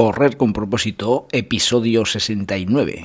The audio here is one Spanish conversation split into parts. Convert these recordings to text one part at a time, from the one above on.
Correr con propósito, episodio 69.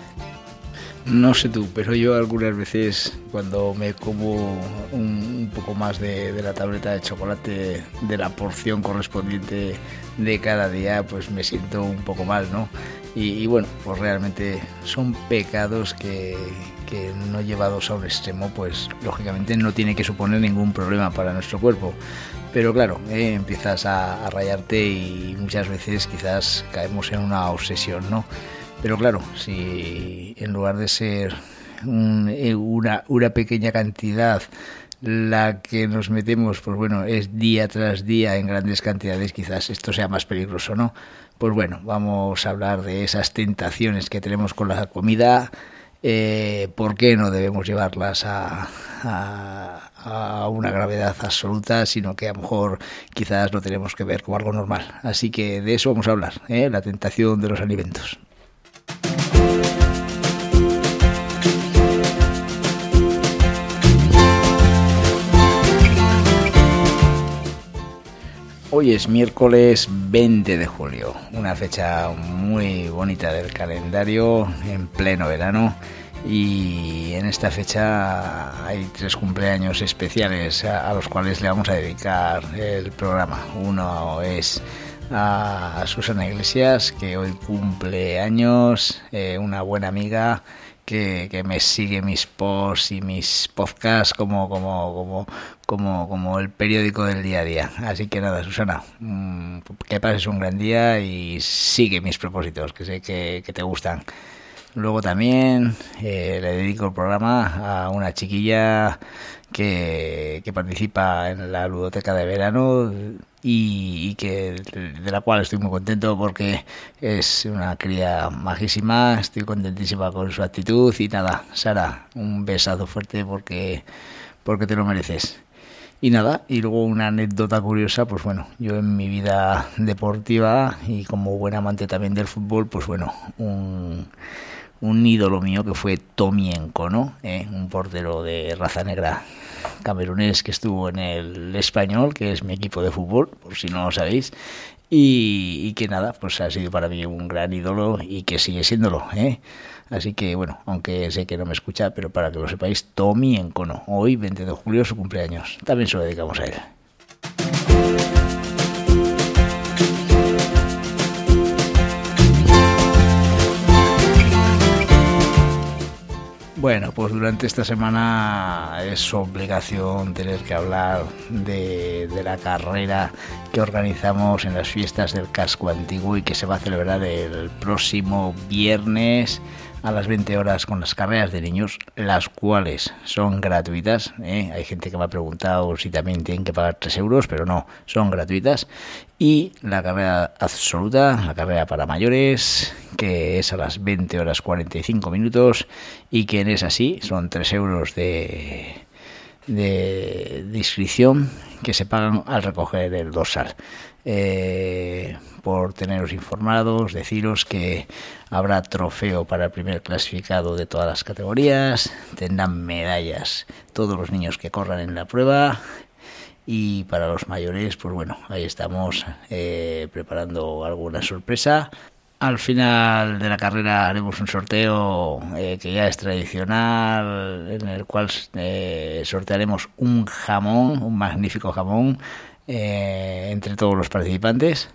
No sé tú, pero yo algunas veces cuando me como un, poco más de, la tableta de chocolate de la porción correspondiente de cada día, pues me siento un poco mal, ¿no? Y, bueno, pues realmente son pecados que, no llevados a un extremo, pues lógicamente no tiene que suponer ningún problema para nuestro cuerpo. Pero claro, eh, empiezas a rayarte y muchas veces quizás caemos en una obsesión, ¿no? Pero claro, si en lugar de ser eh, una, una pequeña cantidad la que nos metemos, pues bueno, es día tras día en grandes cantidades, quizás esto sea más peligroso, ¿no? Pues bueno, vamos a hablar de esas tentaciones que tenemos con la comida, eh, por qué no debemos llevarlas a, a, una gravedad absoluta, sino que a lo mejor quizás lo tenemos que ver como algo normal. Así que de eso vamos a hablar, ¿eh? la tentación de los alimentos. Hoy es miércoles 20 de julio, una fecha muy bonita del calendario en pleno verano y en esta fecha hay tres cumpleaños especiales a, los cuales le vamos a dedicar el programa. Uno es a Susana Iglesias, que hoy cumple años, eh, una buena amiga que, me sigue mis posts y mis podcasts como, como, como, como, como el periódico del día a día. Así que nada, Susana, mm, que pases un gran día y sigue mis propósitos, que sé que, te gustan. Luego también eh, le dedico el programa a una chiquilla que, que participa en la ludoteca de verano y, que de la cual estoy muy contento porque es una cría majísima, estoy contentísima con su actitud y nada, Sara, un besazo fuerte porque, porque te lo mereces. Y nada, y luego una anécdota curiosa, pues bueno, yo en mi vida deportiva y como buen amante también del fútbol, pues bueno, un, un ídolo mío que fue Tomienko, ¿no? Eh, un portero de raza negra camerunés que estuvo en el español, que es mi equipo de fútbol, por si no lo sabéis, y, que nada, pues ha sido para mí un gran ídolo y que sigue siéndolo, ¿eh? Así que bueno, aunque sé que no me escucha, pero para que lo sepáis, Tommy Encono, hoy 20 de julio su cumpleaños, también se lo dedicamos a él. Bueno, pues durante esta semana es obligación tener que hablar de, la carrera que organizamos en las fiestas del casco antiguo y que se va a celebrar el próximo viernes a las 20 horas con las carreras de niños, las cuales son gratuitas. ¿eh? Hay gente que me ha preguntado si también tienen que pagar 3 euros, pero no, son gratuitas. Y la carrera absoluta, la carrera para mayores, que es a las 20 horas 45 minutos y que es así, son 3 euros de, de, inscripción que se pagan al recoger el dorsal. Eh, por teneros informados, deciros que habrá trofeo para el primer clasificado de todas las categorías, tendrán medallas todos los niños que corran en la prueba y para los mayores, pues bueno, ahí estamos eh, preparando alguna sorpresa. Al final de la carrera haremos un sorteo eh, que ya es tradicional, en el cual eh, sortearemos un jamón, un magnífico jamón, entre todos los participantes.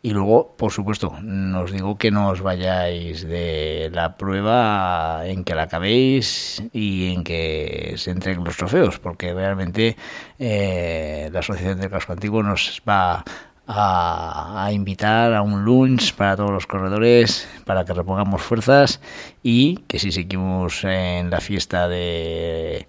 Y luego, por supuesto, nos digo que no os vayáis de la prueba en que la acabéis y en que se entreguen los trofeos, porque realmente eh, la Asociación del Casco Antiguo nos va a, invitar a un lunch para todos los corredores para que repongamos fuerzas y que si seguimos en la fiesta de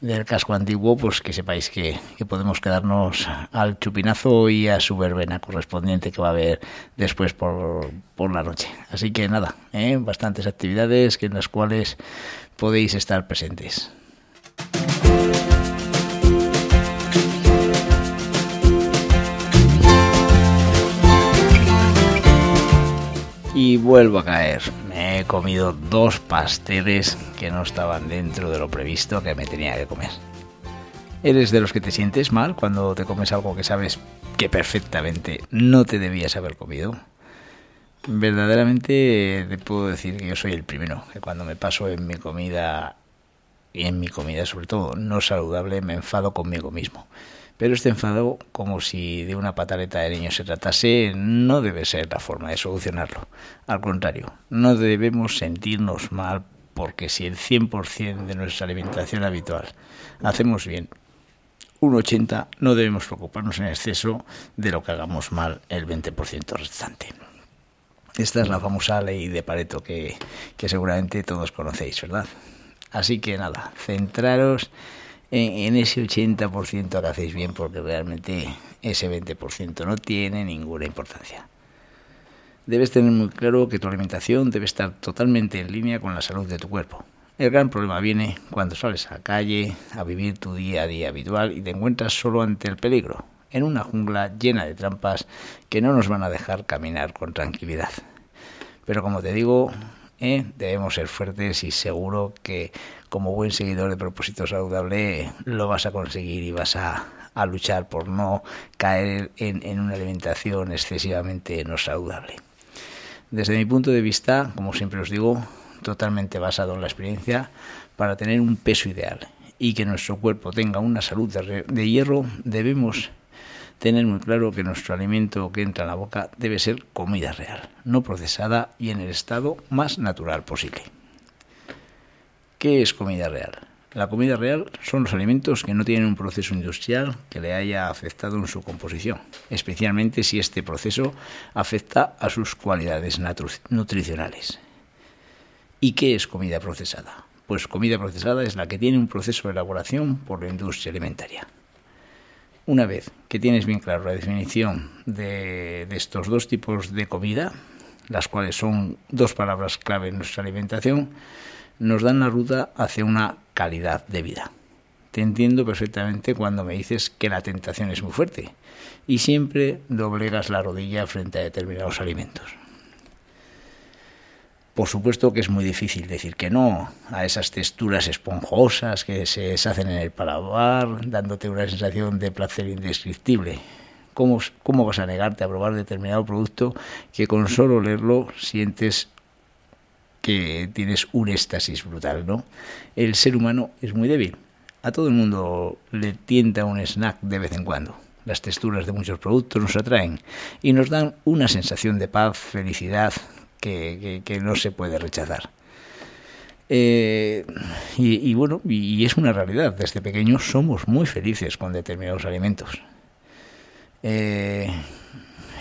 del casco antiguo, pues que sepáis que, podemos quedarnos al chupinazo y a su verbena correspondiente que va a haber después por, por la noche. Así que nada, ¿eh? bastantes actividades en las cuales podéis estar presentes. Y vuelvo a caer. Me he comido dos pasteles que no estaban dentro de lo previsto que me tenía que comer. ¿Eres de los que te sientes mal cuando te comes algo que sabes que perfectamente no te debías haber comido? Verdaderamente te puedo decir que yo soy el primero, que cuando me paso en mi comida, y en mi comida sobre todo no saludable, me enfado conmigo mismo. Pero este enfado, como si de una pataleta de niño se tratase, no debe ser la forma de solucionarlo. Al contrario, no debemos sentirnos mal porque si el 100% de nuestra alimentación habitual hacemos bien un 80%, no debemos preocuparnos en exceso de lo que hagamos mal el 20% restante. Esta es la famosa ley de Pareto que, que seguramente todos conocéis, ¿verdad? Así que nada, centraros en, ese 80% que hacéis bien porque realmente ese 20% no tiene ninguna importancia. Debes tener muy claro que tu alimentación debe estar totalmente en línea con la salud de tu cuerpo. El gran problema viene cuando sales a la calle a vivir tu día a día habitual y te encuentras solo ante el peligro, en una jungla llena de trampas que no nos van a dejar caminar con tranquilidad. Pero como te digo, ¿eh? debemos ser fuertes y seguro que como buen seguidor de propósito saludable lo vas a conseguir y vas a, luchar por no caer en, una alimentación excesivamente no saludable. Desde mi punto de vista, como siempre os digo, totalmente basado en la experiencia, para tener un peso ideal y que nuestro cuerpo tenga una salud de hierro, debemos tener muy claro que nuestro alimento que entra en la boca debe ser comida real, no procesada y en el estado más natural posible. ¿Qué es comida real? La comida real son los alimentos que no tienen un proceso industrial que le haya afectado en su composición, especialmente si este proceso afecta a sus cualidades nutricionales. ¿Y qué es comida procesada? Pues comida procesada es la que tiene un proceso de elaboración por la industria alimentaria. Una vez que tienes bien claro la definición de, estos dos tipos de comida, las cuales son dos palabras clave en nuestra alimentación, nos dan la ruta hacia una calidad de vida. Te entiendo perfectamente cuando me dices que la tentación es muy fuerte y siempre doblegas la rodilla frente a determinados alimentos. Por supuesto que es muy difícil decir que no a esas texturas esponjosas que se deshacen en el paladar, dándote una sensación de placer indescriptible. ¿Cómo, ¿Cómo vas a negarte a probar determinado producto que con solo leerlo sientes que tienes un éxtasis brutal, ¿no? El ser humano es muy débil. A todo el mundo le tienta un snack de vez en cuando. Las texturas de muchos productos nos atraen y nos dan una sensación de paz, felicidad, que, no se puede rechazar. Eh, y, bueno, y, es una realidad. Desde pequeños somos muy felices con determinados alimentos. Eh,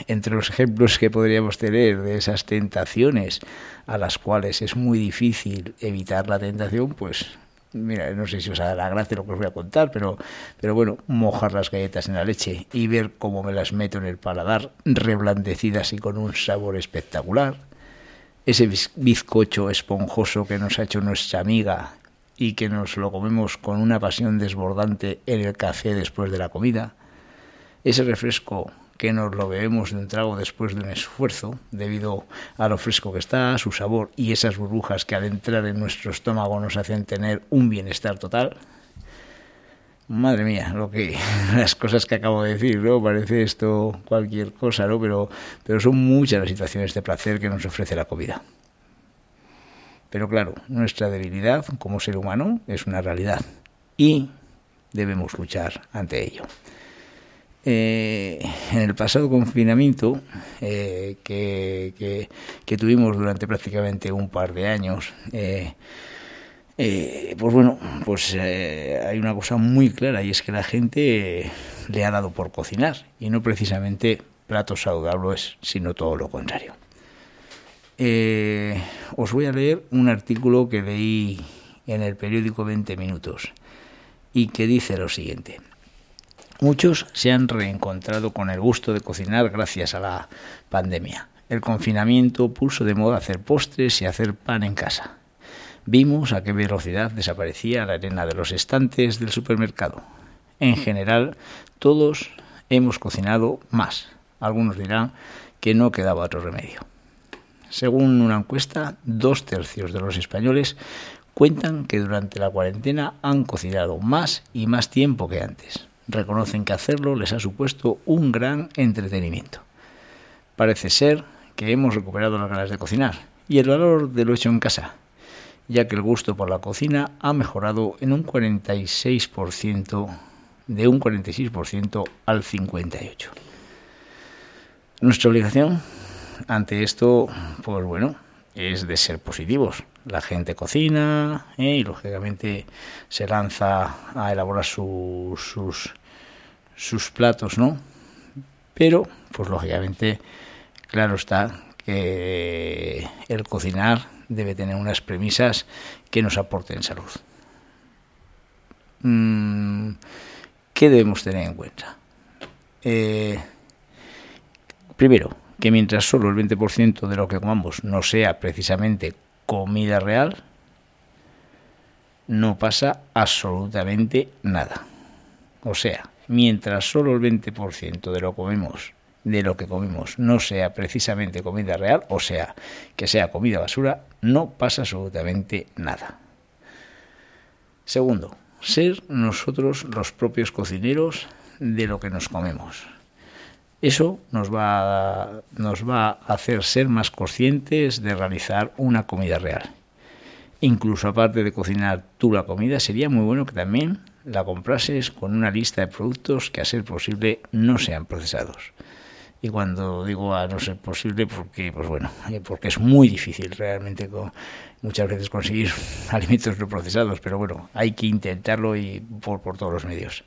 entre los ejemplos que podríamos tener de esas tentaciones a las cuales es muy difícil evitar la tentación, pues mira, no sé si os hará la gracia lo que os voy a contar, pero, pero bueno, mojar las galletas en la leche y ver cómo me las meto en el paladar, reblandecidas y con un sabor espectacular ese bizcocho esponjoso que nos ha hecho nuestra amiga y que nos lo comemos con una pasión desbordante en el café después de la comida, ese refresco que nos lo bebemos de un trago después de un esfuerzo, debido a lo fresco que está, su sabor y esas burbujas que al entrar en nuestro estómago nos hacen tener un bienestar total, Madre mía, lo que las cosas que acabo de decir, ¿no? Parece esto cualquier cosa, ¿no? Pero, pero son muchas las situaciones de placer que nos ofrece la comida. Pero claro, nuestra debilidad como ser humano es una realidad y debemos luchar ante ello. Eh, en el pasado confinamiento eh, que, que, tuvimos durante prácticamente un par de años, eh, eh, pues bueno, pues eh, hay una cosa muy clara y es que la gente le ha dado por cocinar y no precisamente platos saludables, sino todo lo contrario. Eh, os voy a leer un artículo que leí en el periódico 20 Minutos y que dice lo siguiente. Muchos se han reencontrado con el gusto de cocinar gracias a la pandemia. El confinamiento puso de moda hacer postres y hacer pan en casa. Vimos a qué velocidad desaparecía la arena de los estantes del supermercado. En general, todos hemos cocinado más. Algunos dirán que no quedaba otro remedio. Según una encuesta, dos tercios de los españoles cuentan que durante la cuarentena han cocinado más y más tiempo que antes. Reconocen que hacerlo les ha supuesto un gran entretenimiento. Parece ser que hemos recuperado las ganas de cocinar y el valor de lo hecho en casa, ya que el gusto por la cocina ha mejorado en un 46%, de un 46% al 58%. Nuestra obligación ante esto, pues bueno, es de ser positivos. La gente cocina ¿eh? y lógicamente se lanza a elaborar sus, sus platos, ¿no? Pero, pues lógicamente, claro está que el cocinar debe tener unas premisas que nos aporten salud. Mm, ¿Qué debemos tener en cuenta? Eh, primero, que mientras solo el 20% de lo que comamos no sea precisamente comida real, no pasa absolutamente nada. O sea, mientras solo el 20% de lo comemos de lo que comemos no sea precisamente comida real, o sea, que sea comida basura, no pasa absolutamente nada. Segundo, ser nosotros los propios cocineros de lo que nos comemos. Eso nos va, a, nos va a hacer ser más conscientes de realizar una comida real. Incluso aparte de cocinar tú la comida, sería muy bueno que también la comprases con una lista de productos que a ser posible no sean procesados. Y cuando digo a no ser posible, porque pues bueno, eh, porque es muy difícil realmente muchas veces conseguir alimentos no procesados, pero bueno, hay que intentarlo y por, por todos los medios.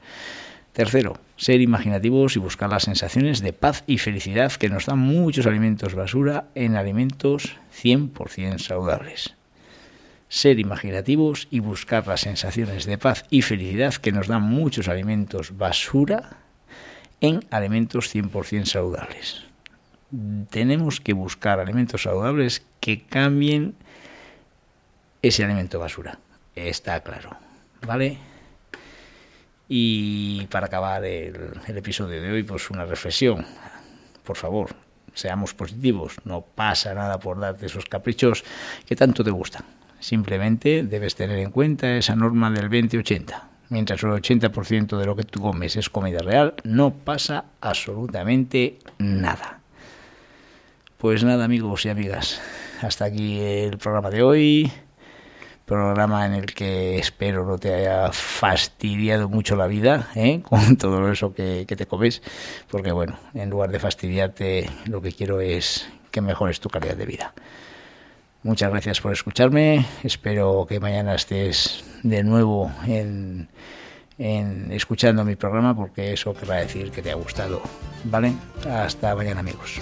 Tercero, ser imaginativos y buscar las sensaciones de paz y felicidad que nos dan muchos alimentos basura en alimentos 100% saludables. Ser imaginativos y buscar las sensaciones de paz y felicidad que nos dan muchos alimentos basura en alimentos 100% saludables. Tenemos que buscar alimentos saludables que cambien ese alimento basura. Está claro. ¿Vale? Y para acabar el, episodio de hoy, pues una reflexión. Por favor, seamos positivos. No pasa nada por darte esos caprichos que tanto te gustan. Simplemente debes tener en cuenta esa norma del 20-80. Mientras el 80% de lo que tú comes es comida real, no pasa absolutamente nada. Pues nada amigos y amigas, hasta aquí el programa de hoy programa en el que espero no te haya fastidiado mucho la vida ¿eh? con todo eso que, que, te comes, porque bueno, en lugar de fastidiarte, lo que quiero es que mejores tu calidad de vida. Muchas gracias por escucharme, espero que mañana estés de nuevo en, en escuchando mi programa porque eso querrá decir que te ha gustado. ¿Vale? Hasta mañana amigos.